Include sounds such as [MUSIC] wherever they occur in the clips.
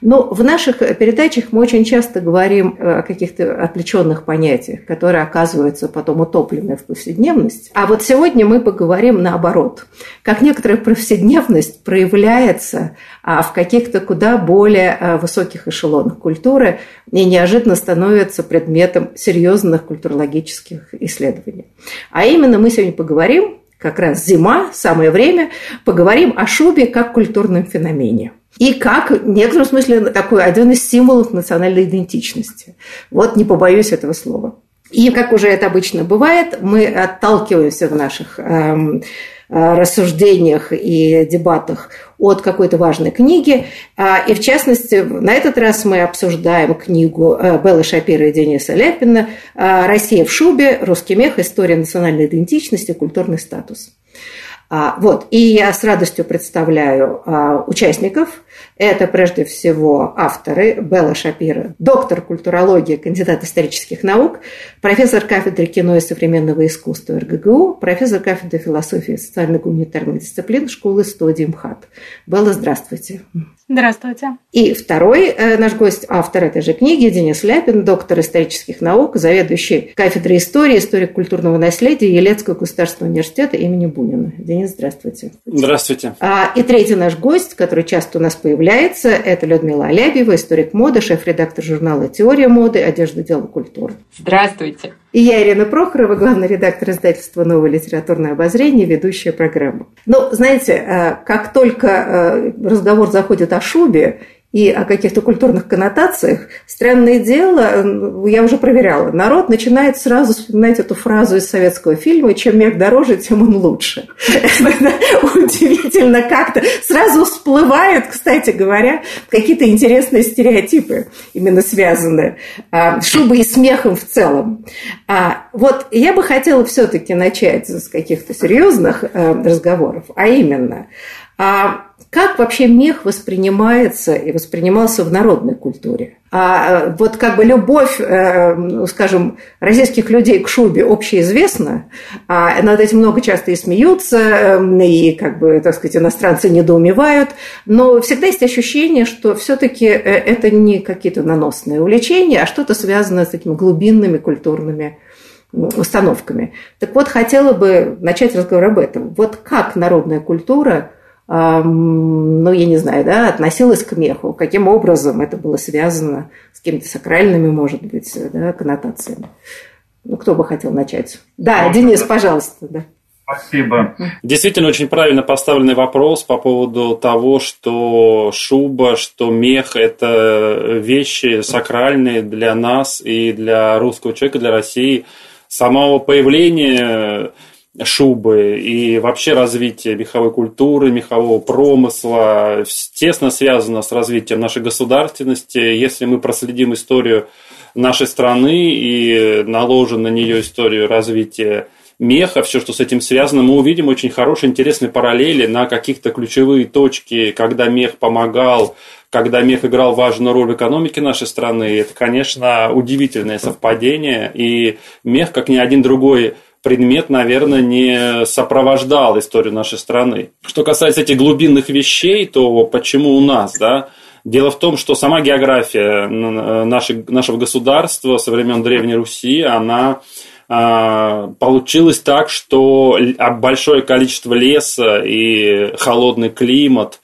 Но в наших передачах мы очень часто говорим э, о каких-то отвлеченных понятиях, которые оказываются потом утоплены в повседневность. А вот сегодня мы поговорим наоборот, как некоторая повседневность проявляется а, в каких-то куда более э, высоких эшелонах культуры и неожиданно становится предметом серьезных культурологических исследований. А именно мы сегодня поговорим, как раз зима, самое время, поговорим о шубе как культурном феномене – и как, в некотором смысле, такой один из символов национальной идентичности. Вот не побоюсь этого слова. И, как уже это обычно бывает, мы отталкиваемся в наших эм, рассуждениях и дебатах от какой-то важной книги. А, и, в частности, на этот раз мы обсуждаем книгу э, Беллы Шапира и Дениса Ляпина э, «Россия в шубе. Русский мех. История национальной идентичности. Культурный статус». А, вот. И я с радостью представляю а, участников. Это прежде всего авторы Белла Шапира, доктор культурологии, кандидат исторических наук, профессор кафедры кино и современного искусства РГГУ, профессор кафедры философии и социально-гуманитарных дисциплин школы студии МХАТ. Белла, здравствуйте. Здравствуйте. И второй э, наш гость, автор этой же книги, Денис Ляпин, доктор исторических наук, заведующий кафедрой истории, историк культурного наследия Елецкого государственного университета имени Бунина. Денис, здравствуйте. Здравствуйте. А, и третий наш гость, который часто у нас появляется, это Людмила Алябьева, историк моды, шеф-редактор журнала «Теория моды. Одежда, дело, культура». Здравствуйте. И я, Ирина Прохорова, главный редактор издательства «Новое литературное обозрение», ведущая программу. Ну, знаете, э, как только э, разговор заходит о шубе, и о каких-то культурных коннотациях, странное дело, я уже проверяла, народ начинает сразу вспоминать эту фразу из советского фильма «Чем мех дороже, тем он лучше». Удивительно как-то. Сразу всплывают, кстати говоря, какие-то интересные стереотипы, именно связанные а, с шубой и смехом в целом. А, вот я бы хотела все-таки начать с каких-то серьезных э, разговоров, а именно а – как вообще мех воспринимается и воспринимался в народной культуре? А э, вот как бы любовь, э, ну, скажем, российских людей к шубе общеизвестна, а над этим много часто и смеются, эм, и, как бы, так сказать, иностранцы недоумевают, но всегда есть ощущение, что все-таки э, это не какие-то наносные увлечения, а что-то связанное с такими глубинными культурными установками. Так вот, хотела бы начать разговор об этом. Вот как народная культура – ну, я не знаю, да, относилась к меху, каким образом это было связано с какими-то сакральными, может быть, да, коннотациями. Ну, кто бы хотел начать? Да, ну, Денис, пожалуйста, да. Спасибо. Действительно, очень правильно поставленный вопрос по поводу того, что шуба, что мех – это вещи сакральные для нас и для русского человека, для России. Самого появления шубы и вообще развитие меховой культуры, мехового промысла тесно связано с развитием нашей государственности. Если мы проследим историю нашей страны и наложим на нее историю развития меха, все, что с этим связано, мы увидим очень хорошие, интересные параллели на каких-то ключевые точки, когда мех помогал, когда мех играл важную роль в экономике нашей страны. Это, конечно, удивительное совпадение. И мех, как ни один другой предмет, наверное, не сопровождал историю нашей страны. Что касается этих глубинных вещей, то почему у нас, да? Дело в том, что сама география нашего государства со времен Древней Руси, она а, получилось так, что большое количество леса и холодный климат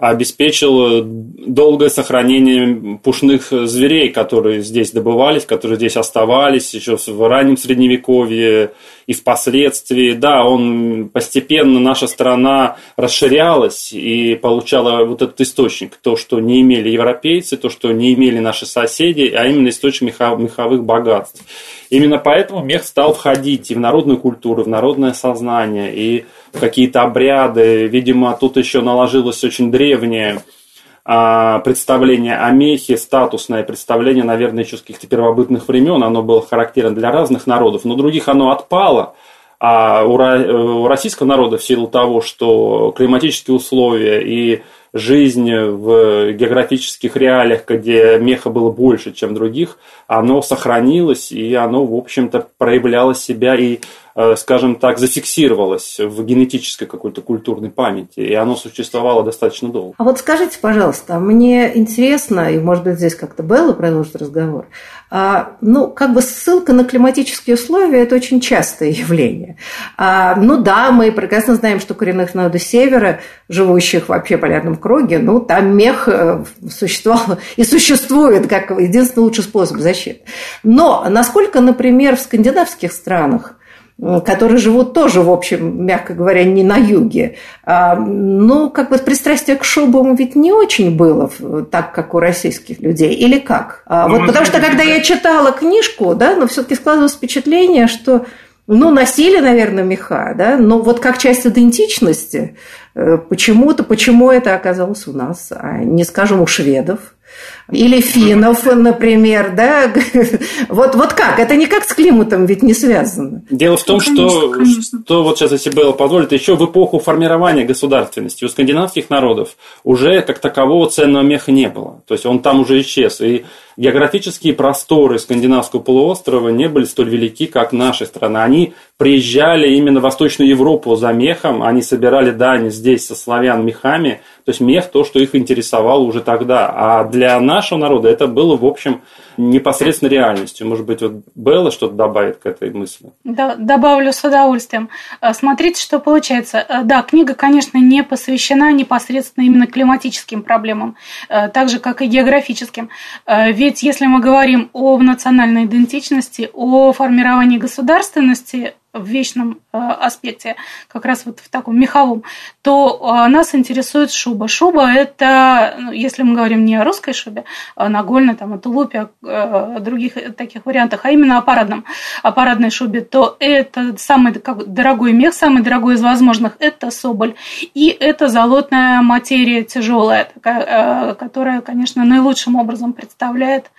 обеспечил долгое сохранение пушных зверей, которые здесь добывались, которые здесь оставались еще в раннем Средневековье и впоследствии. Да, он постепенно, наша страна расширялась и получала вот этот источник, то, что не имели европейцы, то, что не имели наши соседи, а именно источник меховых богатств. Именно поэтому мех стал входить и в народную культуру, в народное сознание, и какие-то обряды. Видимо, тут еще наложилось очень древнее а, представление о мехе, статусное представление, наверное, еще с каких-то первобытных времен. Оно было характерно для разных народов, но других оно отпало. А у российского народа в силу того, что климатические условия и жизнь в географических реалиях, где меха было больше, чем других, оно сохранилось, и оно, в общем-то, проявляло себя и скажем так, зафиксировалось в генетической какой-то культурной памяти, и оно существовало достаточно долго. А вот скажите, пожалуйста, мне интересно, и, может быть, здесь как-то Белла продолжит разговор, а, ну, как бы ссылка на климатические условия – это очень частое [LAUGHS] явление. А, ну да, мы прекрасно знаем, что коренных народов Севера, живущих вообще в полярном круге, ну, там мех э, существовал и существует как единственный лучший способ защиты. Но насколько, например, в скандинавских странах которые живут тоже, в общем, мягко говоря, не на юге. А, ну, как бы пристрастие к шубам ведь не очень было так, как у российских людей, или как? А, ну, вот потому что, когда я читала книжку, да, но все-таки складывалось впечатление, что ну, носили, наверное, меха, да, но вот как часть идентичности, э, почему-то, почему это оказалось у нас, а не, скажем, у шведов, или финнов, например, да? [LAUGHS] Вот, вот как? Это никак с климатом ведь не связано. Дело в том, ну, конечно, что, конечно. что вот сейчас, если было позволит, еще в эпоху формирования государственности у скандинавских народов уже как такового ценного меха не было. То есть он там уже исчез. И географические просторы скандинавского полуострова не были столь велики, как наша страна. Они приезжали именно в Восточную Европу за мехом, они собирали дани здесь со славян мехами, то есть мех то, что их интересовало уже тогда. А для нашего народа это было, в общем, непосредственно реальностью. Может быть, вот Белла что-то добавит к этой мысли? Да, добавлю с удовольствием. Э, смотрите, что получается. Э, да, книга, конечно, не посвящена непосредственно именно климатическим проблемам, э, так же, как и географическим. Ведь если мы говорим о национальной идентичности, о формировании государственности, в вечном э, аспекте, как раз вот в таком меховом, то э, нас интересует шуба. Шуба – это, ну, если мы говорим не о русской шубе, а нагольной, там, о тулупе, о других таких вариантах, а именно о парадном, о парадной шубе, то это самый как, дорогой мех, самый дорогой из возможных – это соболь. И это золотная материя тяжелая, такая, э, которая, конечно, наилучшим образом представляет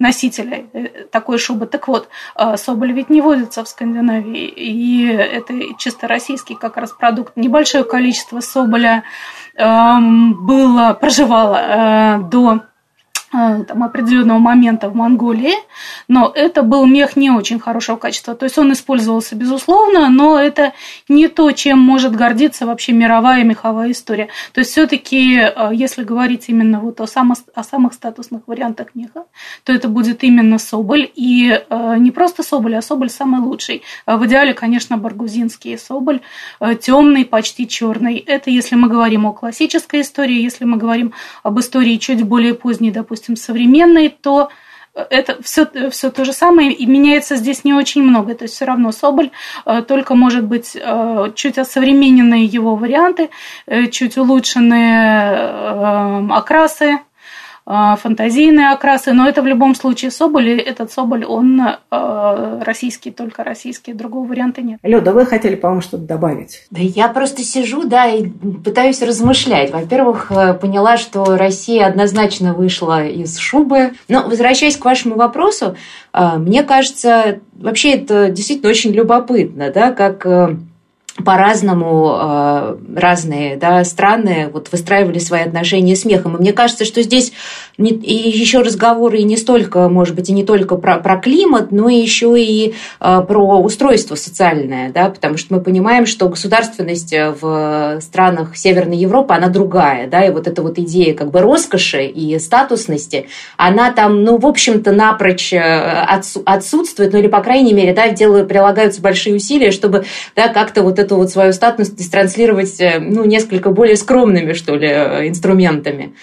носителя э, такой шубы. Так вот, э, соболь ведь не водится в Скандинавии, и это чисто российский как раз продукт. Небольшое количество соболя эм, было, проживало э, до там, определенного момента в Монголии, но это был мех не очень хорошего качества. То есть он использовался, безусловно, но это не то, чем может гордиться вообще мировая меховая история. То есть все-таки, э, если говорить именно вот о, само, о самых статусных вариантах меха, то это будет именно соболь. И э, не просто соболь, а соболь самый лучший. В идеале, конечно, баргузинский соболь, темный, почти черный. Это если мы говорим о классической истории, если мы говорим об истории чуть более поздней, допустим, допустим, современный, то это все, все то же самое, и меняется здесь не очень много. То есть все равно Соболь, э, только, может быть, э, чуть осовремененные его варианты, э, чуть улучшенные окрасы, а, фантазийные окрасы, но это в любом случае Соболь, и этот Соболь, он э, российский, только российский, другого варианта нет. Люда, вы хотели, по-моему, что-то добавить? Да я просто сижу, да, и пытаюсь размышлять. Во-первых, э, поняла, что Россия однозначно вышла из шубы. Но, возвращаясь к вашему вопросу, э, мне кажется, вообще это действительно очень любопытно, да, как по-разному э, разные да, страны вот выстраивали свои отношения с мехом. И мне кажется, что здесь не, и еще разговоры и не столько, может быть, и не только про, про климат, но еще и э, про устройство социальное, да, потому что мы понимаем, что государственность в странах Северной Европы, она другая, да, и вот эта вот идея как бы роскоши и статусности, она там, ну, в общем-то, напрочь э, отсутствует, ну, или, по крайней мере, да, делают, прилагаются большие усилия, чтобы, да, как-то вот эту вот свою статусность транслировать, э, ну, несколько более скромными, что ли, э, инструментами.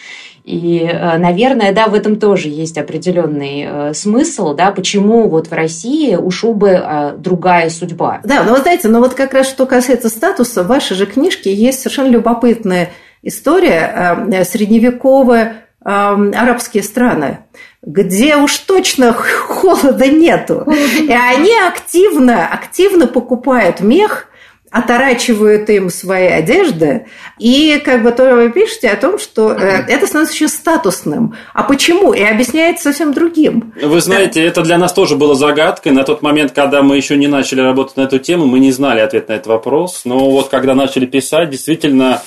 И, э, наверное, да, в этом тоже есть определенный смысл, да, почему вот в России у шубы другая судьба. Да, но вы знаете, но вот как раз что касается статуса, в вашей же книжке есть совершенно любопытная история средневековая арабские страны где уж точно [LAUGHS] холода нету. И они активно, активно покупают мех, оторачивают им свои одежды, и как бы то вы пишете о том, что э, это становится очень статусным. А почему? И объясняется совсем другим. Вы знаете, это для нас тоже было загадкой. На тот момент, когда мы еще не начали работать на эту тему, мы не знали ответ на этот вопрос. Но вот когда начали писать, действительно,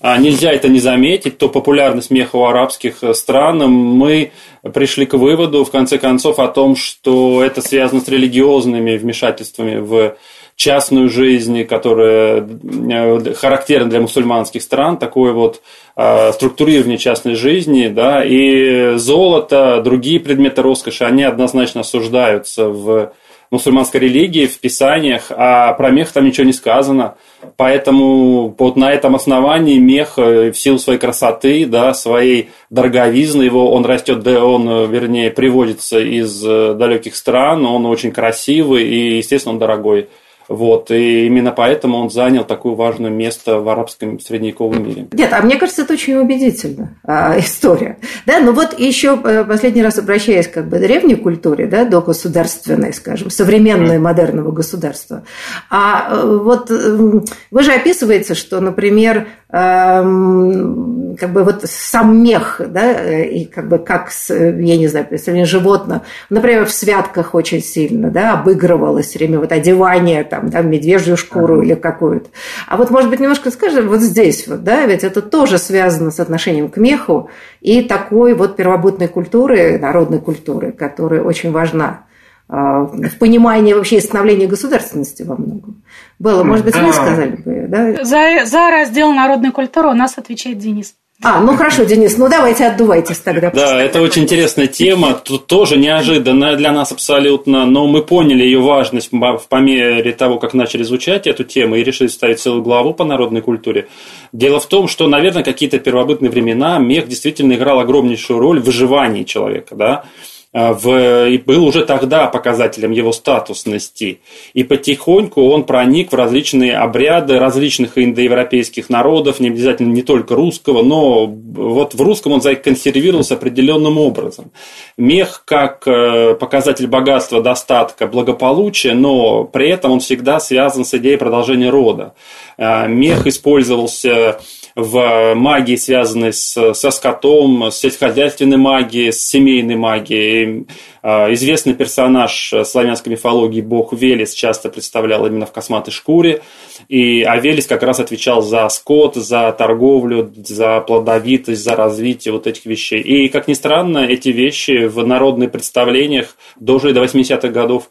а нельзя это не заметить, то популярность меха у арабских э, стран, мы пришли к выводу, в конце концов, о том, что это связано с религиозными вмешательствами в частную жизнь, которая э, характерна для мусульманских стран, такое вот э, структурирование частной жизни, да, и золото, другие предметы роскоши, они однозначно осуждаются в мусульманской религии, в писаниях, а про мех там ничего не сказано. Поэтому вот на этом основании мех э, в силу своей красоты, да, своей дороговизны, его, он растет, да, он, вернее, приводится из далеких стран, он очень красивый и, естественно, он дорогой. Вот, и именно поэтому он занял такое важное место в арабском средневековом мире. Нет, а мне кажется, это очень убедительно а, история. Да, ну вот еще э, последний раз обращаясь как бы к древней культуре, да, до государственной, скажем, современной, модерного государства. А э, вот вы же описываете, что, например, как бы вот сам мех, да, и как бы как, я не знаю, представление животного, например, в святках очень сильно, да, обыгрывалось время вот одевание там, да, медвежью шкуру ага. или какую-то. А вот, может быть, немножко скажем, вот здесь вот, да, ведь это тоже связано с отношением к меху и такой вот первобытной культуры, народной культуры, которая очень важна в понимании вообще становления государственности во многом. Было, может быть, вы сказали бы, да? За, за раздел народной культуры у нас отвечает Денис. А, ну хорошо, Денис, ну давайте отдувайтесь тогда. Да, это очень интересная тема, тут тоже неожиданная для нас абсолютно, но мы поняли ее важность по мере того, как начали изучать эту тему и решили ставить целую главу по народной культуре. Дело в том, что, наверное, какие-то первобытные времена мех действительно играл огромнейшую роль в выживании человека, да, а, в, и был уже тогда показателем его статусности. И потихоньку он проник в различные обряды различных индоевропейских народов, не обязательно не только русского, но вот в русском он законсервировался определенным образом. Мех как э, показатель богатства, достатка, благополучия, но при этом он всегда связан с идеей продолжения рода. А, мех использовался в магии, связанной с, со скотом, с сельскохозяйственной магией, с семейной магией. А, известный персонаж славянской мифологии, бог Велес, часто представлял именно в косматой шкуре. И, а Велес как раз отвечал за скот, за торговлю, за плодовитость, за развитие вот этих вещей. И, как ни странно, эти вещи в народных представлениях дожили до 80-х годов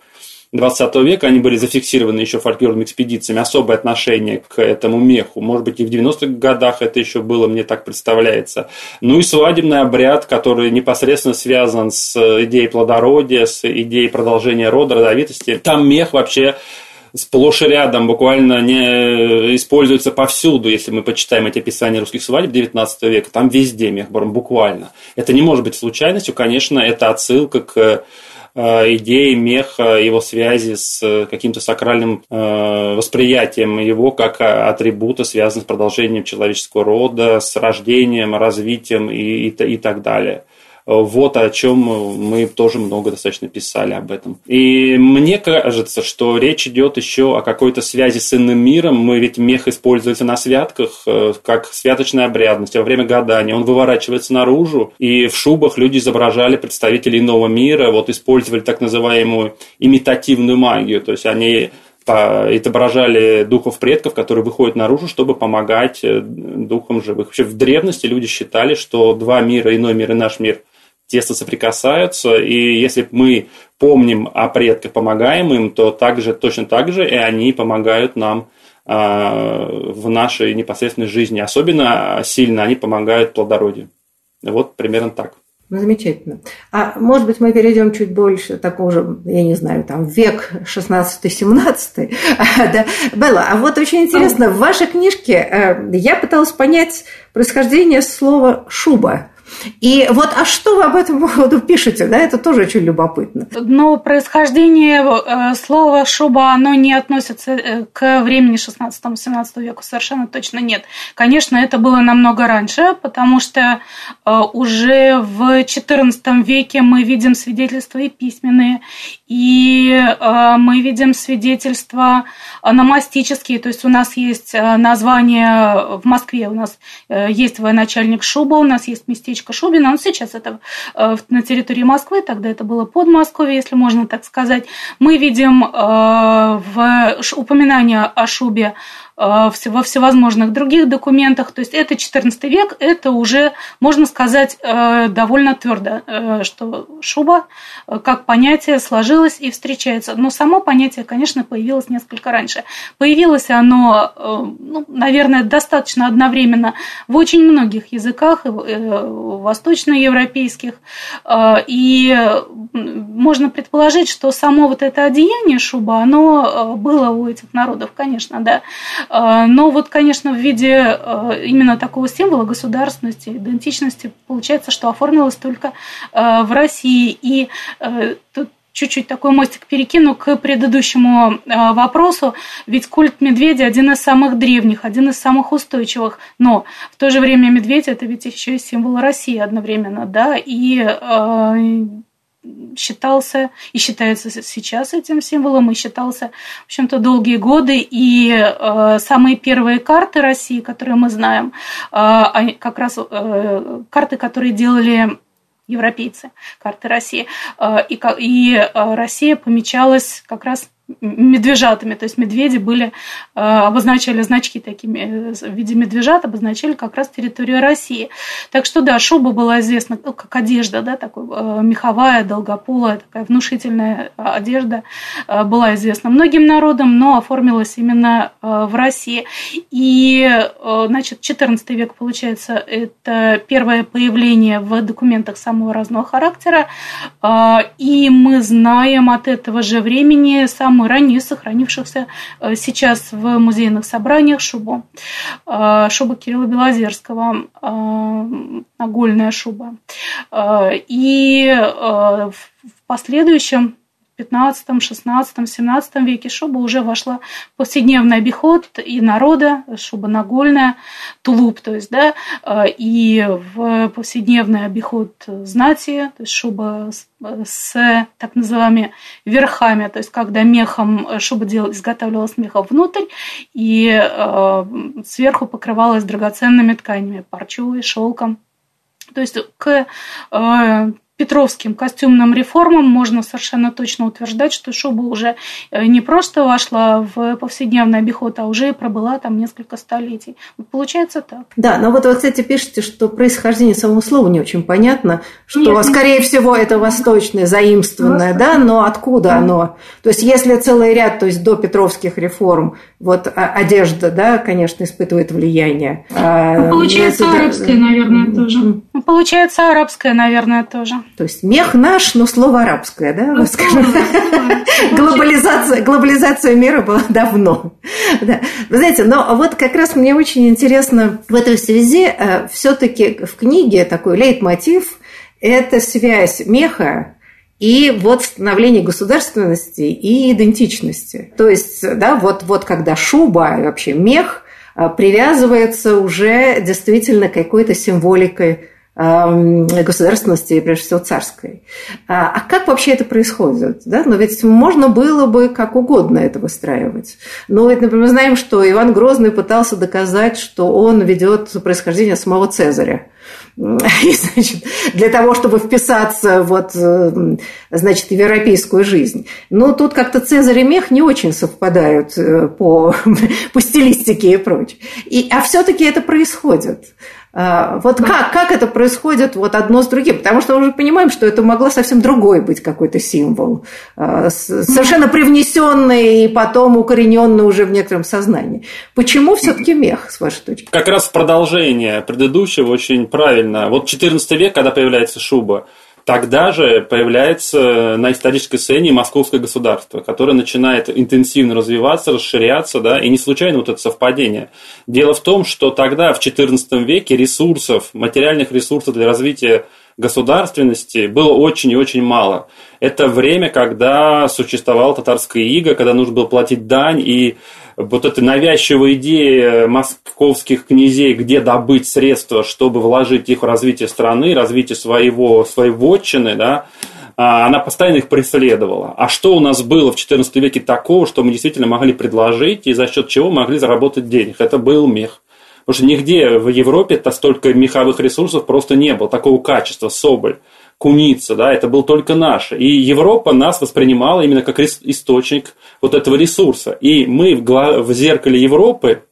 20 века, они были зафиксированы еще фольклорными экспедициями, особое отношение к этому меху. Может быть, и в 90-х годах это еще было, мне так представляется. Ну и свадебный обряд, который непосредственно связан с идеей плодородия, с идеей продолжения рода, родовитости. Там мех вообще сплошь и рядом, буквально не используется повсюду, если мы почитаем эти описания русских свадеб 19 века, там везде мехборн, буквально. Это не может быть случайностью, конечно, это отсылка к идеи меха, его связи с каким-то сакральным э, восприятием его как атрибута, связанного с продолжением человеческого рода, с рождением, развитием и, и, и так далее. Вот о чем мы тоже много достаточно писали об этом. И мне кажется, что речь идет еще о какой-то связи с иным миром. Мы ведь мех используется на святках, э, как святочная обрядность. Во время гадания он выворачивается наружу, и в шубах люди изображали представителей иного мира, вот использовали так называемую имитативную магию. То есть они отображали духов предков, которые выходят наружу, чтобы помогать э, духам живых. Вообще в древности люди считали, что два мира, иной мир и наш мир, тесно соприкасаются, и если мы помним о предках, помогаем им, то также, точно так же и они помогают нам а, в нашей непосредственной жизни. Особенно сильно они помогают плодородию. Вот примерно так. Ну, замечательно. А может быть, мы перейдем чуть больше, такого же, я не знаю, там, век 16-17. [LAUGHS] да. Белла, а вот очень интересно, в вашей книжке э, я пыталась понять происхождение слова «шуба». И вот, а что вы об этом [LAUGHS] поводу пишете? Да, это тоже очень любопытно. Но происхождение э, слова шуба, оно не относится э, к времени 16-17 веку, совершенно точно нет. Конечно, это было намного раньше, потому что э, уже в XIV веке мы видим свидетельства и письменные, и мы видим свидетельства ономастические, то есть у нас есть название в Москве, у нас есть военачальник Шуба, у нас есть местечко местечко Шубина, но сейчас это э, на территории Москвы, тогда это было под Москвой, если можно так сказать. Мы видим э, в упоминание о Шубе во всевозможных других документах. То есть это 14 век, это уже, можно сказать, э, довольно твердо, э, что шуба как понятие сложилось и встречается. Но само понятие, конечно, появилось несколько раньше. Появилось оно, ну, наверное, достаточно одновременно в очень многих языках, восточноевропейских. И можно предположить, что само вот это одеяние шуба, оно было у этих народов, конечно, да. А, но вот, конечно, в виде а, именно такого символа государственности, идентичности, получается, что оформилось только а, в России. И тут чуть-чуть такой мостик перекину к предыдущему вопросу. Ведь культ медведя один из самых древних, один из самых устойчивых. Но в то же время медведь это ведь еще и символ России одновременно, да, и считался и считается сейчас этим символом, и считался, в общем-то, долгие годы. И э, самые первые карты России, которые мы знаем, э, как раз э, карты, которые делали европейцы, карты России. Э, и, и э, Россия помечалась как раз медвежатами, то есть медведи были, э, обозначали значки такими в виде медвежат, обозначали как раз территорию России. Так что да, шуба была известна ну, как одежда, да, такой меховая, долгополая, такая внушительная одежда была известна многим народам, но оформилась именно в России. И, значит, 14 век, получается, это первое появление в документах самого разного характера, и мы знаем от этого же времени самые самую раннюю сохранившихся э, сейчас в музейных собраниях шубу. Э, шуба Кирилла Белозерского, э, нагольная шуба. И в последующем 15, 16, 17 веке шуба уже вошла в повседневный обиход и народа, шуба нагольная, тулуп, то есть, да, и в повседневный обиход знати, то есть шуба с, с так называемыми верхами, то есть когда мехом шуба делал, изготавливалась мехом внутрь и э, сверху покрывалась драгоценными тканями, парчой, шелком. То есть к э, петровским костюмным реформам можно совершенно точно утверждать, что шуба уже э, не просто вошла в повседневный обиход, а уже пробыла там несколько столетий. получается так. Да, но вот вы, кстати, пишете, что происхождение самого слова не очень понятно, что, Нет, скорее всего, это восточное, заимствованное, да, но откуда да. оно? То есть, если целый ряд, то есть до петровских реформ, вот а, одежда, да, конечно, испытывает влияние. А, ну, получается, это... арабская, наверное, тоже. Получается, арабская, наверное, тоже. То есть мех наш, но слово арабское, да, мы скажем. [LAUGHS] глобализация, глобализация мира была давно. [LAUGHS] Да. Вы знаете, но вот как раз мне очень интересно в этой связи э, все-таки в книге такой лейтмотив – это связь меха и вот становление государственности и идентичности. То есть, да, вот, вот когда шуба, вообще мех э, привязывается уже действительно какой-то символикой государственности, прежде всего царской. А, а как вообще это происходит? Да? Но ведь можно было бы как угодно это выстраивать. Но ведь, например, мы знаем, что Иван Грозный пытался доказать, что он ведет происхождение самого Цезаря. [LAUGHS] И, значит, для того, чтобы вписаться вот, значит, в европейскую жизнь. Но тут как-то Цезарь и Мех не очень совпадают э, по, [LAUGHS] по стилистике и прочее. И, а все-таки это происходит. А, вот как, как это происходит вот одно с другим? Потому что мы уже понимаем, что это могло совсем другой быть какой-то символ, а, совершенно привнесенный и потом укорененный уже в некотором сознании. Почему все-таки мех, с вашей точки? Как раз в продолжение предыдущего очень правильно. Вот 14 век, когда появляется шуба, Тогда же появляется на исторической сцене московское государство, которое начинает интенсивно развиваться, расширяться, да, и не случайно вот это совпадение. Дело в том, что тогда, в XIV веке, ресурсов, материальных ресурсов для развития государственности было очень и очень мало. Это время, когда существовала татарская ига, когда нужно было платить дань, и вот эта навязчивая идея московских князей, где добыть средства, чтобы вложить их в развитие страны, развитие своего, своей вотчины, да, а, она постоянно их преследовала. А что у нас было в XIV веке такого, что мы действительно могли предложить и за счет чего могли заработать денег? Это был мех. Потому что нигде в Европе-то столько меховых ресурсов просто не было, такого качества, соболь куница, да, это был только наш. И Европа нас воспринимала именно как источник вот этого ресурса. И мы в зеркале Европы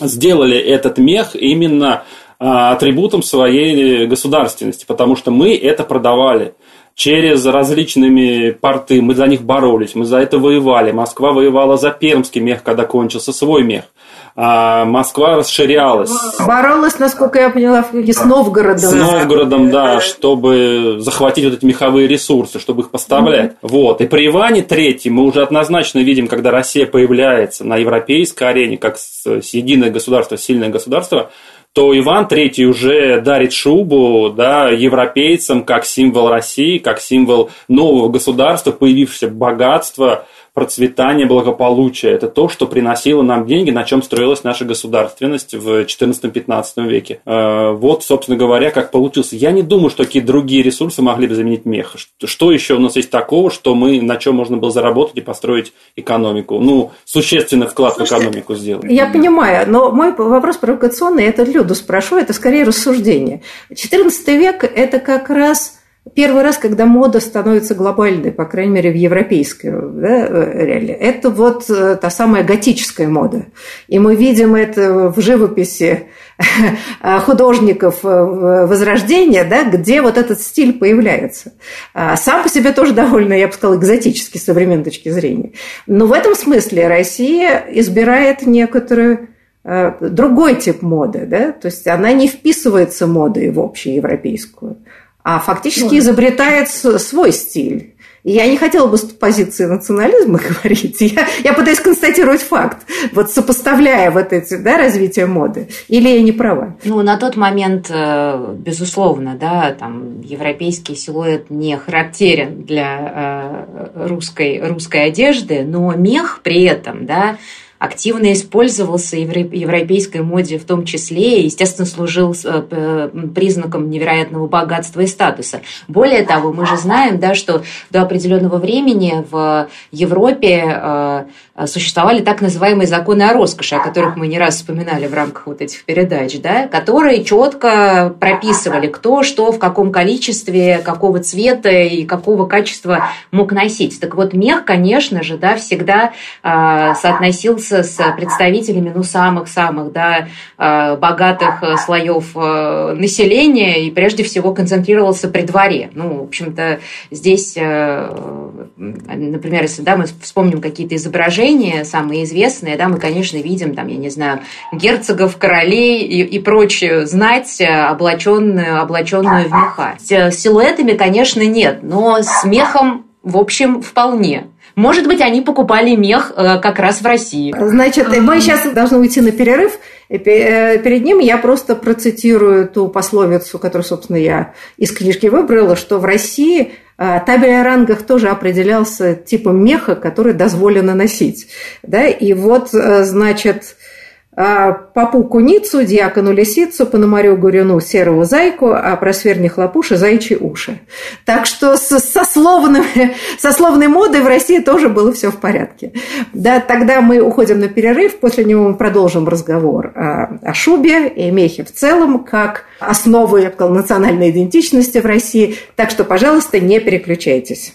сделали этот мех именно а, атрибутом своей государственности, потому что мы это продавали через различными порты, мы за них боролись, мы за это воевали. Москва воевала за пермский мех, когда кончился свой мех а Москва расширялась. Боролась, насколько я поняла, с Новгородом. С Новгородом, да, чтобы захватить вот эти меховые ресурсы, чтобы их поставлять. Mm-hmm. Вот. И при Иване Третьем мы уже однозначно видим, когда Россия появляется на европейской арене, как единое государство, сильное государство, то Иван III уже дарит шубу да, европейцам как символ России, как символ нового государства, появившегося богатства, процветание, благополучие. Это то, что приносило нам деньги, на чем строилась наша государственность в 14-15 веке. Э, вот, собственно говоря, как получился. Я не думаю, что какие другие ресурсы могли бы заменить мех. Что еще у нас есть такого, что мы, на чем можно было заработать и построить экономику? Ну, существенный вклад Слушайте, в экономику сделать. Я понимаю, но мой вопрос провокационный, это Люду спрошу, это скорее рассуждение. 14 век – это как раз Первый раз, когда мода становится глобальной, по крайней мере, в европейской да, реалии, это вот э, та самая готическая мода. И мы видим это в живописи художников э, Возрождения, да, где вот этот стиль появляется. А сам по себе тоже довольно, я бы сказала, экзотический с современной точки зрения. Но в этом смысле Россия избирает некоторую э, другой тип моды, да? то есть она не вписывается модой в общеевропейскую а фактически изобретает свой стиль. Я не хотела бы с позиции национализма [LAUGHS] говорить. Я, я пытаюсь констатировать факт, вот сопоставляя вот эти да, развитие моды. Или я не права? Ну, на тот момент, э, безусловно, да, там европейский силуэт не характерен для э, русской, русской одежды, но мех при этом, да, активно использовался европейской моде в том числе и, естественно, служил э, признаком невероятного богатства и статуса. Более того, мы же знаем, да, что до определенного времени в Европе э, существовали так называемые законы о роскоши, о которых мы не раз вспоминали в рамках вот этих передач, да, которые четко прописывали, кто что в каком количестве, какого цвета и какого качества мог носить. Так вот, мех, конечно же, да, всегда э, соотносился общался с представителями ну, самых-самых да, э, богатых э, слоев э, населения и прежде всего концентрировался при дворе. Ну, в общем-то, здесь, например, если да, мы вспомним какие-то изображения, самые известные, да, мы, конечно, видим, там, я не знаю, герцогов, королей и, и прочую знать, облаченную, облаченную в меха. С силуэтами, конечно, нет, но с мехом, в общем, вполне. Может быть, они покупали мех э, как раз в России. Значит, мы сейчас должны уйти на перерыв. Э, перед ним я просто процитирую ту пословицу, которую, собственно, я из книжки выбрала, что в России э, табель о рангах тоже определялся типом меха, который дозволено носить. Да? И вот, значит, а, Попу куницу, дьякону лисицу, пономарю горюну серого зайку, а про сверни хлопуши зайчи уши. Так что с сословными, сословной модой в России тоже было все в порядке. Да, тогда мы уходим на перерыв, после него мы продолжим разговор о, о шубе и мехе в целом, как сказала, национальной идентичности в России. Так что, пожалуйста, не переключайтесь.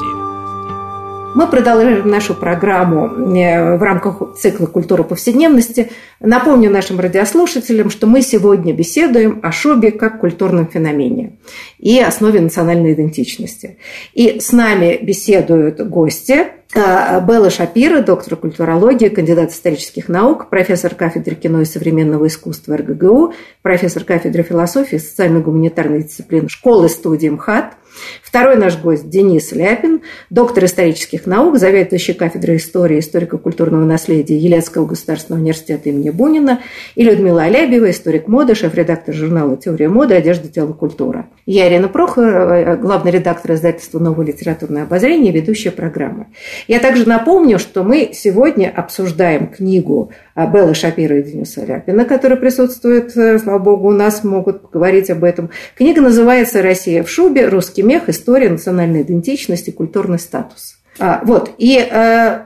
Мы продолжаем нашу программу э, в рамках цикла «Культура повседневности». Напомню нашим радиослушателям, что мы сегодня беседуем о шубе как культурном феномене и основе национальной идентичности. И с нами беседуют гости – а, Белла Шапира, доктор культурологии, кандидат исторических наук, профессор кафедры кино и современного искусства РГГУ, профессор кафедры философии и социально-гуманитарной дисциплины школы-студии МХАТ, Второй наш гость Денис Ляпин, доктор исторических наук, заведующий кафедрой истории и историко-культурного наследия Елецкого государственного университета имени Бунина, и Людмила Алябьева, историк моды, шеф-редактор журнала «Теория моды. Одежда, тело, культура». Я Ирина Прохорова, главный редактор издательства «Новое литературное обозрение» и ведущая программы. Я также напомню, что мы сегодня обсуждаем книгу Беллы Шапира и Дениса Ляпина, который присутствует, э, слава богу, у нас могут говорить об этом. Книга называется «Россия в шубе. Русский мех. История национальной идентичности. Культурный статус». А, вот. И э,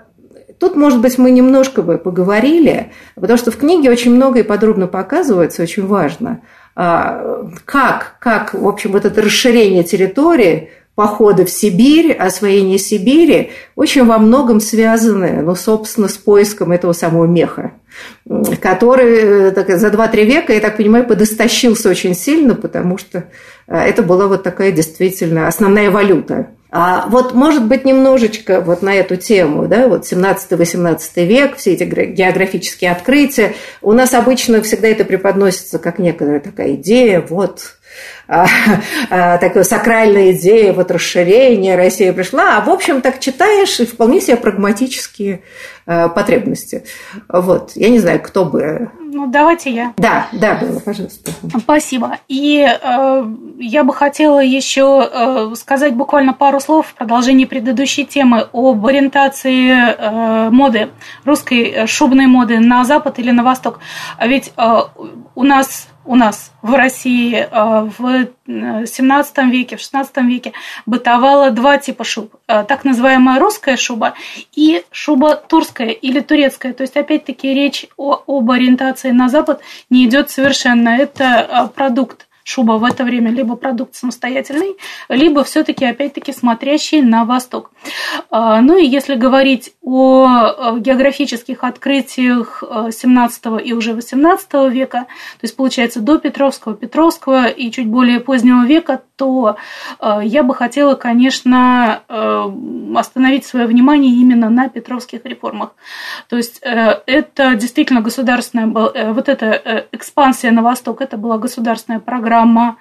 Тут, может быть, мы немножко бы поговорили, потому что в книге очень много и подробно показывается, очень важно, а, как, как в общем, вот это расширение территории походы в Сибирь, освоение Сибири очень во многом связаны, ну, собственно, с поиском этого самого меха, который так, за 2-3 века, я так понимаю, подостащился очень сильно, потому что э, это была вот такая действительно основная валюта. А вот, может быть, немножечко вот на эту тему, да, вот 17-18 век, все эти географические открытия, у нас обычно всегда это преподносится как некая такая идея, вот, такая сакральная идея, вот расширение, Россия пришла, а в общем так читаешь, и вполне себе прагматические а, потребности. Вот, я не знаю, кто бы... Ну, давайте я. Да, да, было, пожалуйста. Спасибо. И э, я бы хотела еще э, сказать буквально пару слов в продолжении предыдущей темы об ориентации э, моды, русской шубной моды на запад или на восток. Ведь э, у нас у нас в России э, в 17 веке, в 16 веке бытовало два типа шуб. Э, так называемая русская шуба и шуба турская или турецкая. То есть, опять-таки, речь о, об ориентации на Запад не идет совершенно. Это э, продукт шуба в это время либо продукт самостоятельный, либо все-таки, опять-таки, смотрящий на восток. А, ну и если говорить о географических открытиях 17 и уже 18 века, то есть, получается, до Петровского, Петровского и чуть более позднего века, то а, я бы хотела, конечно, а, остановить свое внимание именно на петровских реформах. То есть э, это действительно государственная, э, вот эта э, экспансия на восток, это была государственная программа,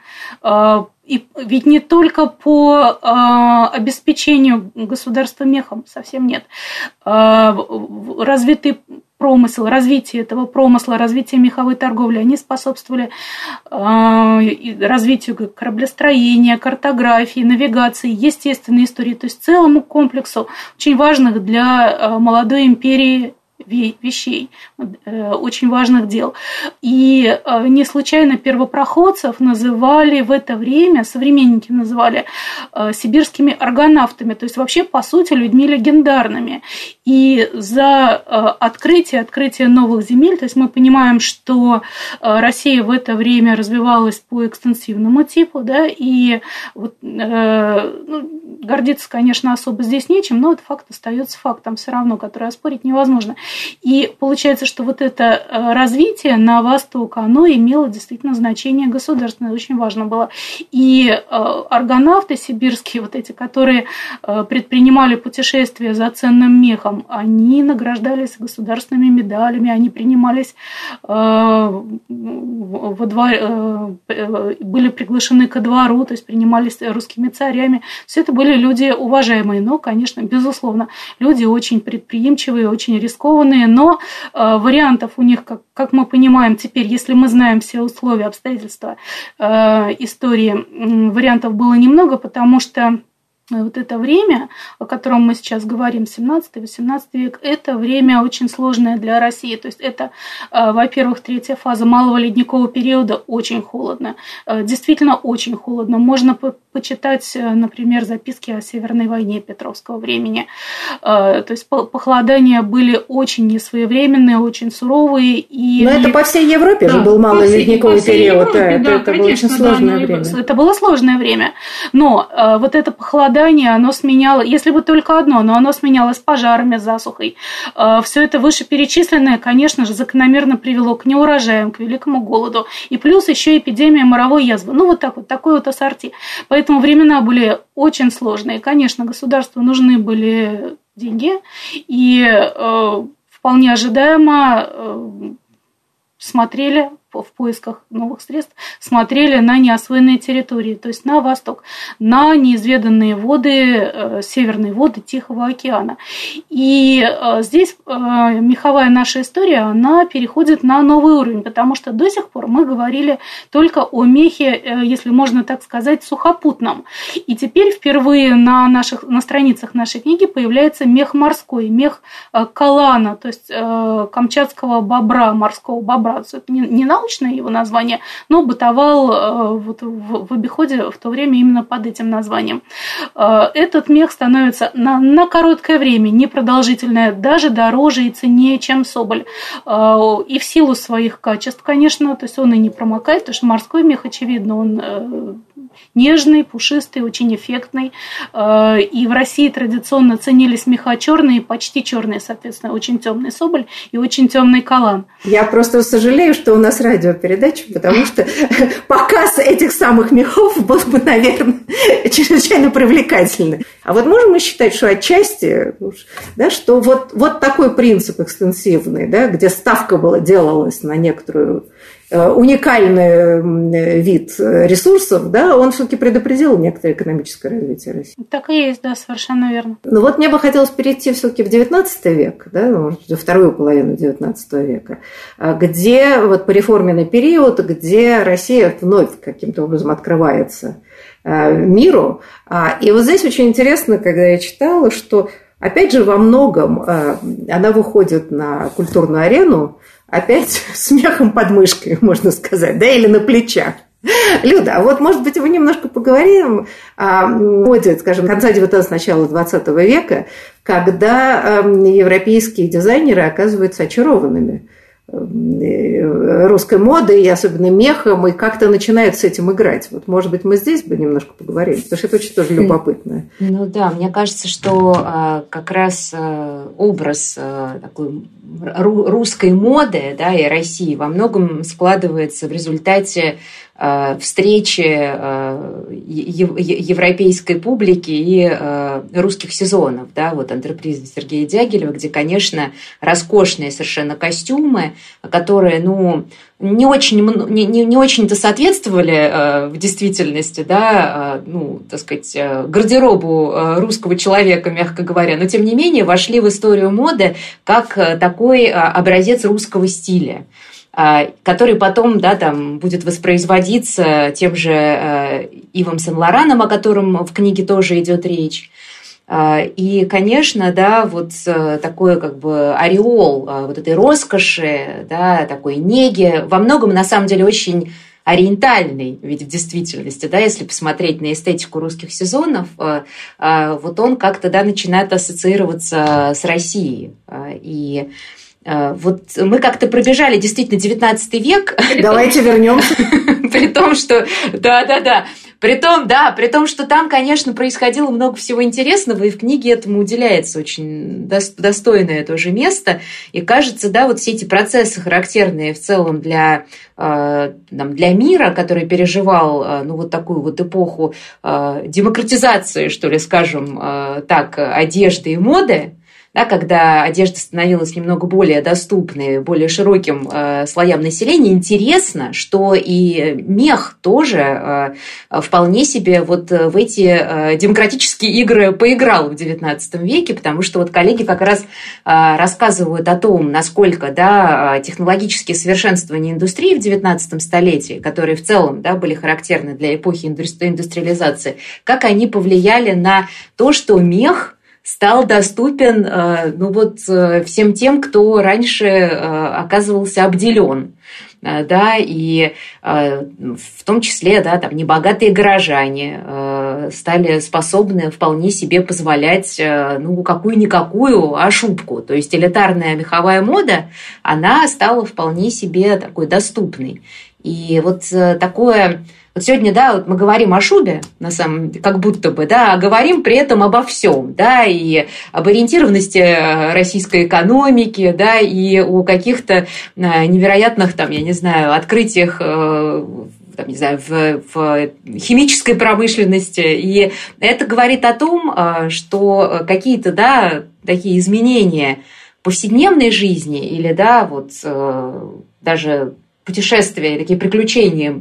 и ведь не только по обеспечению государства мехом, совсем нет. А, развитый промысел, развитие этого промысла, развитие меховой торговли, они способствовали развитию кораблестроения, картографии, навигации, естественной истории, то есть целому комплексу очень важных для молодой империи вещей, э, очень важных дел. И э, не случайно первопроходцев называли в это время, современники называли э, сибирскими аргонавтами, то есть вообще, по сути, людьми легендарными. И за открытие, открытие новых земель, то есть мы понимаем, что Россия в это время развивалась по экстенсивному типу, да, и вот, ну, гордиться, конечно, особо здесь нечем, но этот факт остается фактом все равно, который оспорить невозможно. И получается, что вот это э, развитие на восток, оно имело действительно значение государственное, очень важно было. И э, аргонавты сибирские, вот эти, которые э, предпринимали путешествия за ценным мехом, они награждались государственными медалями, они принимались во двор, были приглашены ко двору, то есть принимались русскими царями. Все это были люди уважаемые, но, конечно, безусловно, люди очень предприимчивые, очень рискованные, но э, вариантов у них, как, как мы понимаем теперь, если мы знаем все условия, обстоятельства э, истории, вариантов было немного, потому что вот это время, о котором мы сейчас говорим, 17-18 век, это время очень сложное для России. То есть это, э, во-первых, третья фаза малого ледникового периода очень холодно. Э, действительно очень холодно. Можно почитать, э, например, записки о Северной войне Петровского времени. То есть похолодания были очень несвоевременные, очень суровые. И... Но это по всей Европе да, же был малый ледниковый период. Европе, да, это, да, это конечно, было очень сложное да, время. Это было сложное время. Но вот это похолодание похолодание, оно сменяло, если бы только одно, но оно сменялось пожарами, засухой. Э, Все это вышеперечисленное, конечно же, закономерно привело к неурожаям, к великому голоду. И плюс еще эпидемия моровой язвы. Ну, вот так вот, такой вот ассорти. Поэтому времена были очень сложные. Конечно, государству нужны были деньги. И э, вполне ожидаемо э, смотрели в поисках новых средств смотрели на неосвоенные территории, то есть на восток, на неизведанные воды, э, северные воды Тихого океана. И э, здесь э, меховая наша история, она переходит на новый уровень, потому что до сих пор мы говорили только о мехе, если можно так сказать, сухопутном. И теперь впервые на, наших, на страницах нашей книги появляется мех морской, мех калана, то есть камчатского бобра, морского бобра. Это не, не на научное его название, но бытовал э, вот в, обиходе в то время именно под этим названием. Э, этот мех становится на, на короткое время, непродолжительное, даже дороже и ценнее, чем соболь. Э, и в силу своих качеств, конечно, то есть он и не промокает, потому что морской мех, очевидно, он нежный, пушистый, очень эффектный. И в России традиционно ценились меха черные, почти черные, соответственно, очень темный соболь и очень темный калан. Я просто сожалею, что у нас радиопередача, потому что [LAUGHS] показ этих самых мехов был бы, наверное, [LAUGHS] чрезвычайно привлекательный. А вот можем мы считать, что отчасти, да, что вот, вот такой принцип экстенсивный, да, где ставка была, делалась на некоторую уникальный вид ресурсов, да, он все-таки предопределил некоторое экономическое развитие России. Так и есть, да, совершенно верно. Ну вот мне бы хотелось перейти все-таки в XIX век, да, может, во вторую половину XIX века, а, где вот по реформенный период, где Россия вновь каким-то образом открывается а, миру. А, и вот здесь очень интересно, когда я читала, что опять же во многом она выходит на культурную арену, опять [LAUGHS] смехом под мышкой, можно сказать, да, или на плечах. Люда, а вот, может быть, вы немножко поговорим о моде, скажем, конца 19 начала 20 века, когда эм, европейские дизайнеры оказываются очарованными русской модой, и особенно мехом, и как-то начинают с этим играть. Вот, может быть, мы здесь бы немножко поговорили, потому что это очень тоже любопытно. Ну да, мне кажется, что а, как раз а, образ такой русской моды да, и России во многом складывается в результате Э, встречи э, европейской публики и э, русских сезонов, да, вот антреприза Сергея Дягилева, где, конечно, роскошные совершенно костюмы, которые, ну, не очень, не, не, не очень-то соответствовали в действительности, да, ну, так сказать, гардеробу русского человека, мягко говоря, но, тем не менее, вошли в историю моды как такой образец русского стиля. А, который потом да, там, будет воспроизводиться тем же э, Ивом Сен-Лораном, о котором в книге тоже идет речь. А, и, конечно, да, вот э, такой как бы ореол э, вот этой роскоши, да, такой неги, во многом, на самом деле, очень ориентальный, ведь в действительности, да, если посмотреть на эстетику русских сезонов, вот он как-то, да, начинает ассоциироваться с Россией. И Э, вот мы как-то пробежали действительно 19 век. [LAUGHS] Давайте вернемся. [LAUGHS] При том, что... Да-да-да. При том, да, при том, что там, конечно, происходило много всего интересного, и в книге этому уделяется очень достойное тоже место. И кажется, да, вот все эти процессы, характерные в целом для, э, для мира, который переживал, э, ну, вот такую вот эпоху демократизации, что ли, скажем так, одежды и моды, да, когда одежда становилась немного более доступной, более широким э, слоям населения, интересно, что и мех тоже э, вполне себе вот в эти э, демократические игры поиграл в XIX веке, потому что вот коллеги как раз э, рассказывают о том, насколько да, технологические совершенствования индустрии в XIX столетии, которые в целом да, были характерны для эпохи индустриализации, как они повлияли на то, что мех стал доступен э, ну вот, э, всем тем, кто раньше э, оказывался обделен да, и в том числе, да, там небогатые горожане стали способны вполне себе позволять, ну, какую-никакую ошибку. То есть элитарная меховая мода, она стала вполне себе такой доступной. И вот такое вот сегодня, да, вот мы говорим о шубе, на самом деле, как будто бы, да, а говорим при этом обо всем, да, и об ориентированности э, российской экономики, да, и о каких-то э, невероятных, там, я не знаю, открытиях э, там, не знаю, в, в химической промышленности. И это говорит о том, что какие-то, да, такие изменения повседневной жизни или, да, вот даже путешествия, такие приключения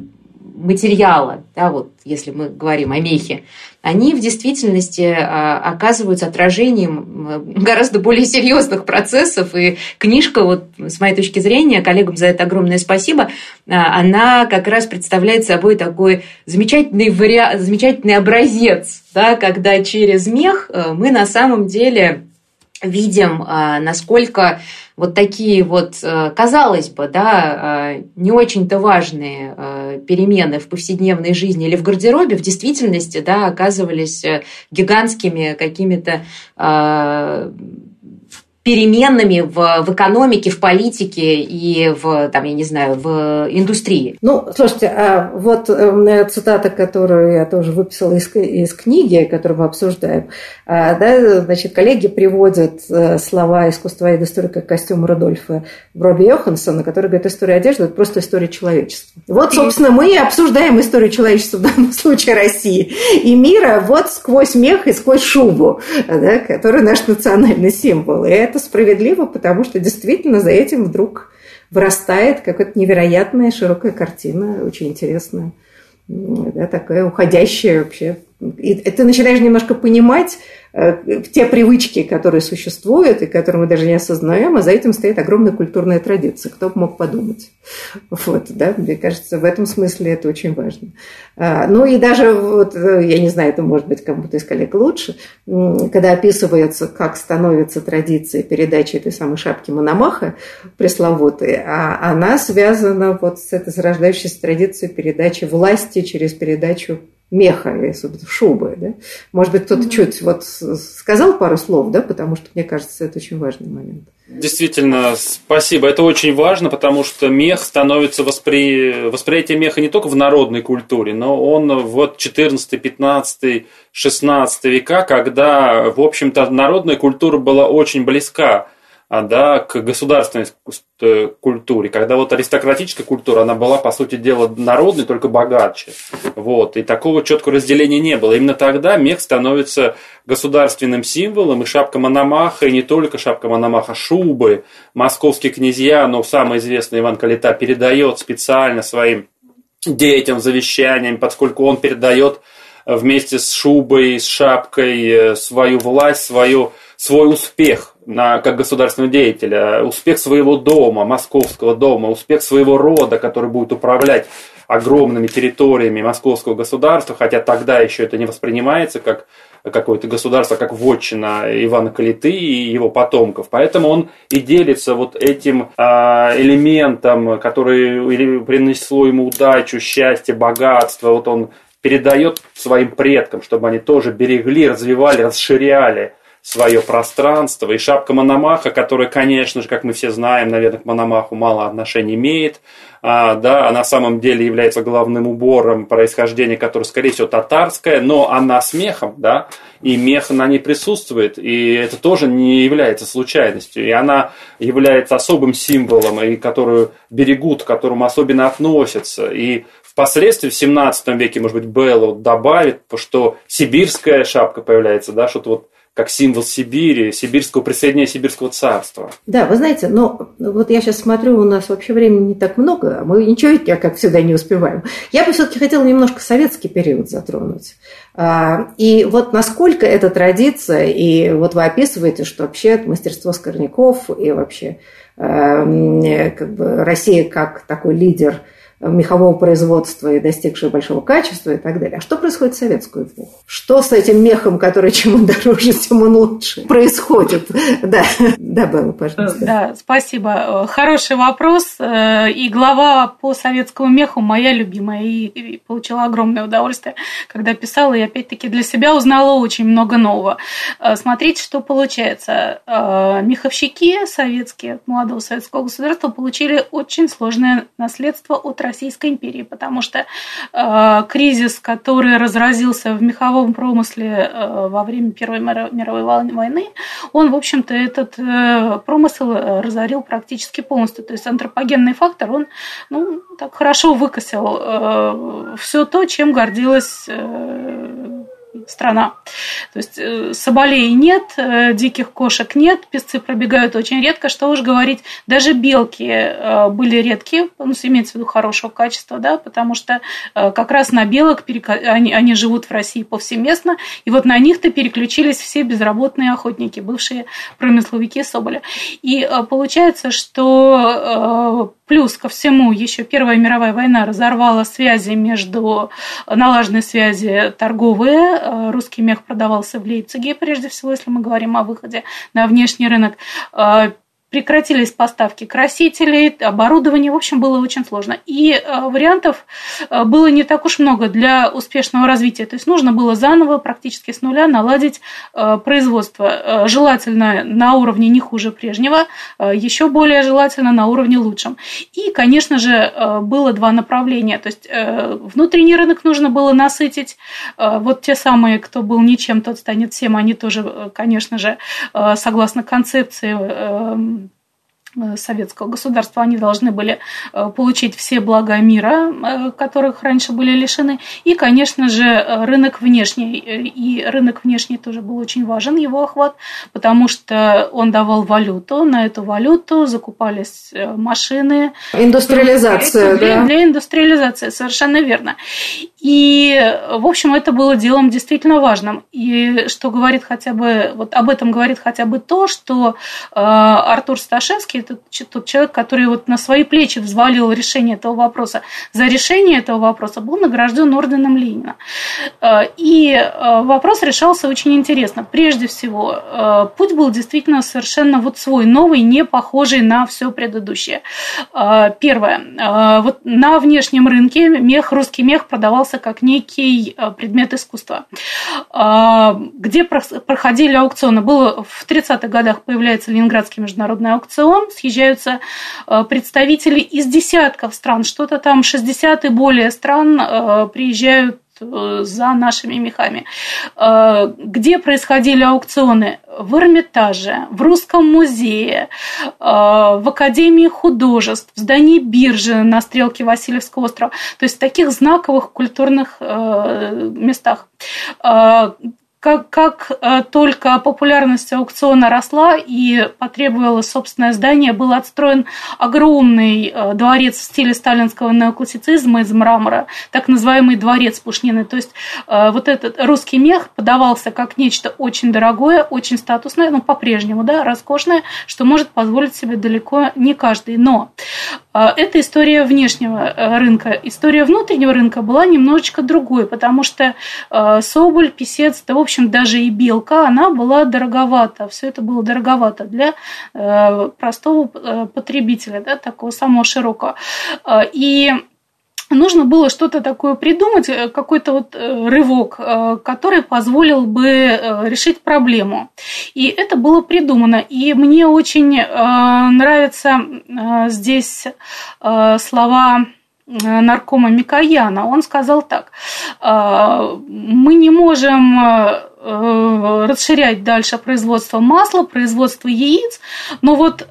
материала, да, вот если мы говорим о мехе, они в действительности а, оказываются отражением гораздо более серьезных процессов. И книжка, вот с моей точки зрения, коллегам за это огромное спасибо, а, она как раз представляет собой такой замечательный, вариа... замечательный образец, да, когда через мех э, мы на самом деле видим, а, насколько вот такие вот, э, казалось бы, да, э, не очень-то важные э, перемены в повседневной жизни или в гардеробе в действительности, да, оказывались гигантскими какими-то переменными в, в экономике, в политике и в, там, я не знаю, в индустрии. Ну, слушайте, а вот э, цитата, которую я тоже выписала из, из книги, которую мы обсуждаем, а, да, значит, коллеги приводят э, слова искусства историка костюма Рудольфа Броби Йоханссона, который говорит, история одежды – это просто история человечества. Вот, собственно, мы и обсуждаем историю человечества, в данном случае России и мира, вот сквозь мех и сквозь шубу, да, который наш национальный символ. И это это справедливо, потому что действительно за этим вдруг вырастает какая-то невероятная широкая картина, очень интересная, да, такая уходящая вообще. И ты начинаешь немножко понимать, те привычки, которые существуют и которые мы даже не осознаем, а за этим стоит огромная культурная традиция. Кто бы мог подумать? Вот, да, мне кажется, в этом смысле это очень важно. А, ну и даже, вот, э, я не знаю, это может быть кому-то из коллег лучше, когда описывается, как становится традиция передачи этой самой шапки Мономаха пресловутой, а она связана вот с этой зарождающейся традицией передачи власти через передачу меха, шубы. Да? Может быть, кто-то mm-hmm. чуть вот сказал пару слов, да, потому что, мне кажется, это очень важный момент. Действительно, спасибо. Это очень важно, потому что мех становится воспри... восприятие меха не только в народной культуре, но он вот 14, 15, 16 века, когда, в общем-то, народная культура была очень близка а, да, к государственной э, культуре, когда вот аристократическая культура, она была, по сути дела, народной, только богаче. Вот, и такого четкого разделения не было. Именно тогда мех становится государственным символом, и шапка Мономаха, и не только шапка Мономаха, шубы. Московские князья, но самый известный Иван Калита передает специально своим детям завещанием, поскольку он передает вместе с шубой, с шапкой э, свою власть, свою, свой успех на, как государственного деятеля, успех своего дома, московского дома, успех своего рода, который будет управлять огромными территориями московского государства, хотя тогда еще это не воспринимается как какое-то государство, как вотчина Ивана Калиты и его потомков. Поэтому он и делится вот этим а, элементом, который принесло ему удачу, счастье, богатство. Вот он передает своим предкам, чтобы они тоже берегли, развивали, расширяли свое пространство. И шапка Мономаха, которая, конечно же, как мы все знаем, наверное, к Мономаху мало отношений имеет, а, да, на самом деле является главным убором происхождения, которое, скорее всего, татарское, но она с мехом, да, и мех на ней присутствует, и это тоже не является случайностью, и она является особым символом, и которую берегут, к которому особенно относятся, и Впоследствии в 17 веке, может быть, Белл добавит, что сибирская шапка появляется, да, что-то вот как символ Сибири, сибирского присоединения Сибирского царства. Да, вы знаете, но вот я сейчас смотрю, у нас вообще времени не так много, а мы ничего, я как всегда, не успеваем. Я бы все-таки хотела немножко советский период затронуть. А, и вот насколько эта традиция, и вот вы описываете, что вообще мастерство Скорняков и вообще а, как бы Россия как такой лидер – мехового производства и достигшие большого качества и так далее. А что происходит в советскую эпоху? Что с этим мехом, который чем он дороже, тем он лучше, происходит? Да, да, Белла, пожалуйста. Да, спасибо. Хороший вопрос. Э, и глава по советскому меху моя любимая. И получила огромное удовольствие, когда писала. И опять-таки для себя узнала очень много нового. Э, смотрите, что получается. Э, меховщики советские, молодого советского государства, получили очень сложное наследство от России Российской империи, потому что э, кризис, который разразился в меховом промысле э, во время Первой мировой войны, он, в общем-то, этот э, промысел э, разорил практически полностью. То есть антропогенный фактор, он ну, так хорошо выкосил э, все то, чем гордилась э, страна. То есть э, соболей нет, э, диких кошек нет, песцы пробегают очень редко, что уж говорить, даже белки э, были редкие, ну, имеется в виду хорошего качества, да, потому что как раз на белок они живут в России повсеместно, и вот на них-то переключились все безработные охотники, бывшие промысловики Соболя. И получается, что Плюс ко всему, еще Первая мировая война разорвала связи между налаженные связи торговые. Э, русский мех продавался в Лейпциге, прежде всего, если мы говорим о выходе на внешний рынок. Прекратились поставки красителей, оборудования, в общем, было очень сложно. И э, вариантов э, было не так уж много для успешного развития. То есть нужно было заново, практически с нуля, наладить э, производство. Желательно на уровне не хуже прежнего, еще более желательно на уровне лучшем. И, конечно же, было два направления. То есть внутренний рынок нужно было насытить. Вот те самые, кто был ничем, тот станет всем, они тоже, конечно же, согласно концепции советского государства, они должны были э, получить все блага мира, э, которых раньше были лишены. И, конечно же, рынок внешний. И рынок внешний тоже был очень важен, его охват, потому что он давал валюту. На эту валюту закупались машины. Индустриализация, для, да? Для индустриализации, совершенно верно. И, в общем, это было делом действительно важным. И что говорит хотя бы, вот об этом говорит хотя бы то, что Артур Сташевский, это тот человек, который вот на свои плечи взвалил решение этого вопроса. За решение этого вопроса был награжден орденом Ленина. Э, и э, вопрос решался очень интересно. Прежде всего, э, путь был действительно совершенно вот свой, новый, не похожий на все предыдущее. Первое. Вот на внешнем рынке мех, русский мех продавался как некий предмет искусства. Где проходили аукционы? Было в 30-х годах появляется Ленинградский международный аукцион, съезжаются э, представители из десятков стран, что-то там 60 и более стран э, приезжают э, за нашими мехами. Где происходили аукционы? В Эрмитаже, в Русском музее, в Академии художеств, в здании биржи на стрелке Васильевского острова. То есть в таких знаковых культурных местах как, как э, только популярность аукциона росла и потребовалось собственное здание, был отстроен огромный э, дворец в стиле сталинского неоклассицизма из мрамора, так называемый дворец Пушнины. То есть э, вот этот русский мех подавался как нечто очень дорогое, очень статусное, но по-прежнему, да, роскошное, что может позволить себе далеко не каждый. Но это история внешнего рынка. История внутреннего рынка была немножечко другой, потому что Соболь, Писец, да, в общем, даже и белка, она была дороговата. Все это было дороговато для э, простого э, потребителя, да, такого самого широкого. Э, и нужно было что-то такое придумать, какой-то вот рывок, который позволил бы решить проблему. И это было придумано. И мне очень нравятся здесь слова наркома Микояна. Он сказал так, мы не можем расширять дальше производство масла, производство яиц, но вот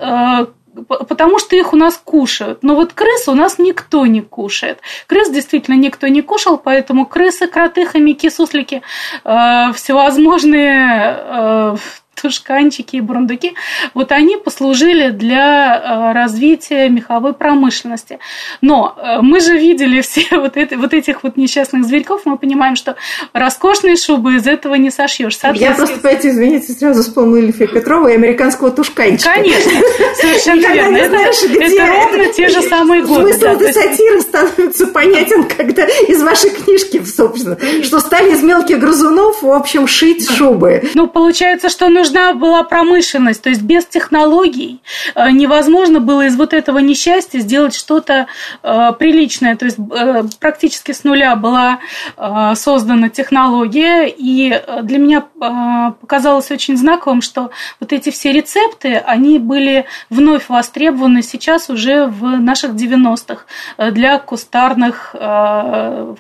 потому что их у нас кушают. Но вот крыс у нас никто не кушает. Крыс действительно никто не кушал, поэтому крысы, кроты, хомяки, суслики, э, всевозможные э, тушканчики и бурундуки, вот они послужили для э, развития меховой промышленности. Но э, мы же видели [LAUGHS] все вот, это, вот этих вот несчастных зверьков, мы понимаем, что роскошные шубы из этого не сошьешь. Я просто, понимаете, извините, сразу вспомнила Ильфа Петрова и американского тушканчика. Конечно, совершенно верно. Это, это ровно те же самые [LAUGHS] годы. Смысл этой сатиры становится понятен, когда из вашей книжки, собственно, что стали из мелких грызунов, в общем, шить шубы. Ну, получается, что нужно нужна была промышленность, то есть без технологий э, невозможно было из вот этого несчастья сделать что-то э, приличное. То есть э, практически с нуля была создана технология, и для меня показалось очень знаковым, что вот эти все рецепты, они были вновь востребованы сейчас уже в наших 90-х для кустарных,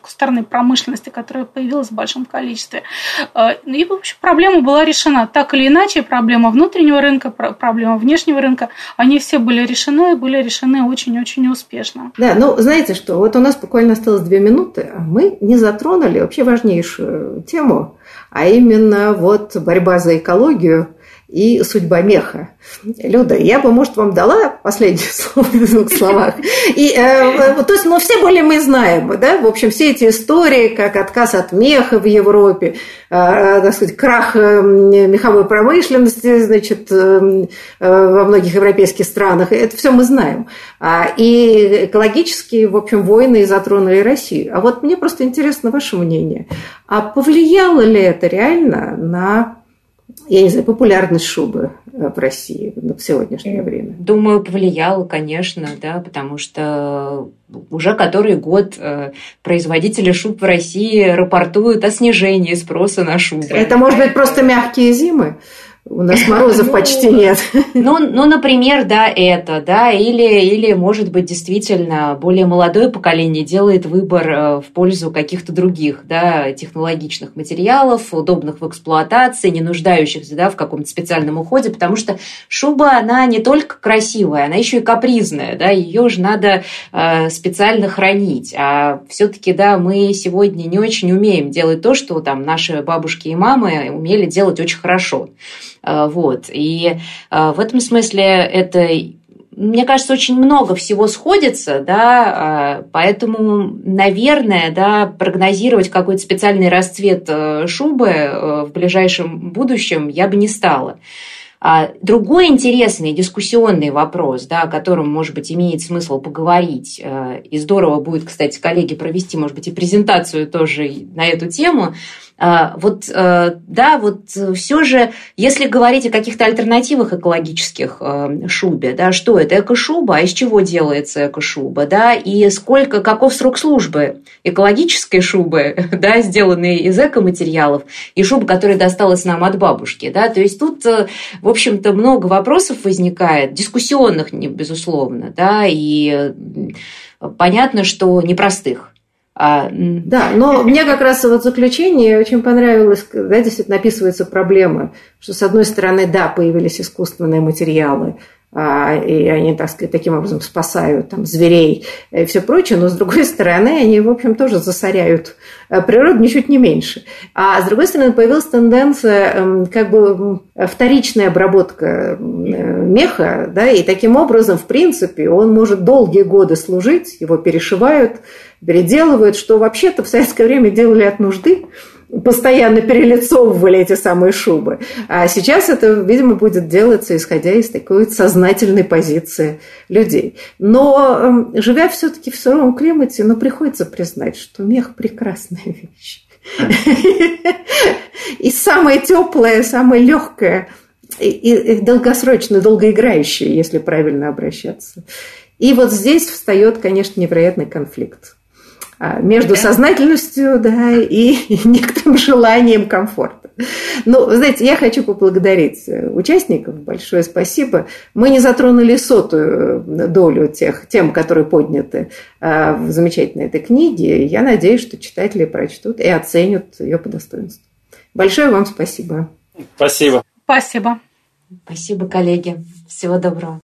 кустарной промышленности, которая появилась в большом количестве. И, в общем, проблема была решена так или иначе проблема внутреннего рынка, проблема внешнего рынка, они все были решены и были решены очень-очень успешно. Да, ну, знаете что, вот у нас буквально осталось две минуты, а мы не затронули вообще важнейшую тему, а именно вот борьба за экологию – и судьба меха. Люда, я бы, может, вам дала последнее [LAUGHS] слово в двух словах. И, э, то есть, ну, все более мы знаем, да, в общем, все эти истории, как отказ от меха в Европе, э, так сказать, крах э, меховой промышленности, значит, э, э, во многих европейских странах, это все мы знаем. А, и экологические, в общем, войны затронули Россию. А вот мне просто интересно ваше мнение. А повлияло ли это реально на я не знаю, популярность шубы э, в России в сегодняшнее время? Думаю, повлияло, конечно, да, потому что уже который год э, производители шуб в России рапортуют о снижении спроса на шубы. Это может быть просто мягкие зимы? У нас морозов ну, почти нет. Ну, ну, например, да, это, да, или, или, может быть, действительно, более молодое поколение делает выбор э, в пользу каких-то других, да, технологичных материалов, удобных в эксплуатации, не нуждающихся, да, в каком-то специальном уходе, потому что шуба, она не только красивая, она еще и капризная, да, ее же надо э, специально хранить, а все-таки, да, мы сегодня не очень умеем делать то, что там наши бабушки и мамы умели делать очень хорошо. Э, вот. И э, в этом смысле это мне кажется, очень много всего сходится, да, э, поэтому, наверное, да, прогнозировать какой-то специальный расцвет шубы в ближайшем будущем я бы не стала. А другой интересный дискуссионный вопрос, да, о котором, может быть, имеет смысл поговорить, и здорово будет, кстати, коллеги провести, может быть, и презентацию тоже на эту тему, а, вот, э, да, вот все же, если говорить о каких-то альтернативах экологических э, шубе, да, что это? Эко-шуба, а из чего делается эко-шуба, да, и сколько, каков срок службы экологической шубы, [LAUGHS] да, сделанной из эко-материалов, и шубы, которая досталась нам от бабушки, да, то есть тут, э, в общем-то, много вопросов возникает, дискуссионных, безусловно, да, и понятно, что непростых. А, да, но мне как раз вот заключение очень понравилось, да, действительно описывается проблема, что с одной стороны, да, появились искусственные материалы, и они, так сказать, таким образом спасают там, зверей и все прочее, но с другой стороны, они, в общем, тоже засоряют э, природу ничуть не меньше. А с другой стороны, появилась тенденция эм, как бы вторичная обработка э, меха, да, и таким образом, в принципе, он может долгие годы служить, его перешивают, переделывают, что вообще-то в советское время делали от нужды, постоянно перелицовывали эти самые шубы. А сейчас это, видимо, будет делаться, исходя из такой сознательной позиции людей. Но эм, живя все-таки в суровом климате, ну, приходится признать, что мех – прекрасная [LAUGHS] вещь. И самое теплое, самое легкое, и долгосрочно, долгоиграющее, если правильно обращаться. И вот здесь встает, конечно, невероятный конфликт. А, между сознательностью да, и [LAUGHS] некоторым желанием комфорта. Ну, знаете, я хочу поблагодарить э, участников. Большое спасибо. Мы не затронули сотую э, долю тех тем, которые подняты э, в замечательной этой книге. Я надеюсь, что читатели прочтут и оценят ее по достоинству. Большое вам спасибо. Спасибо. Спасибо. Спасибо, коллеги. Всего доброго.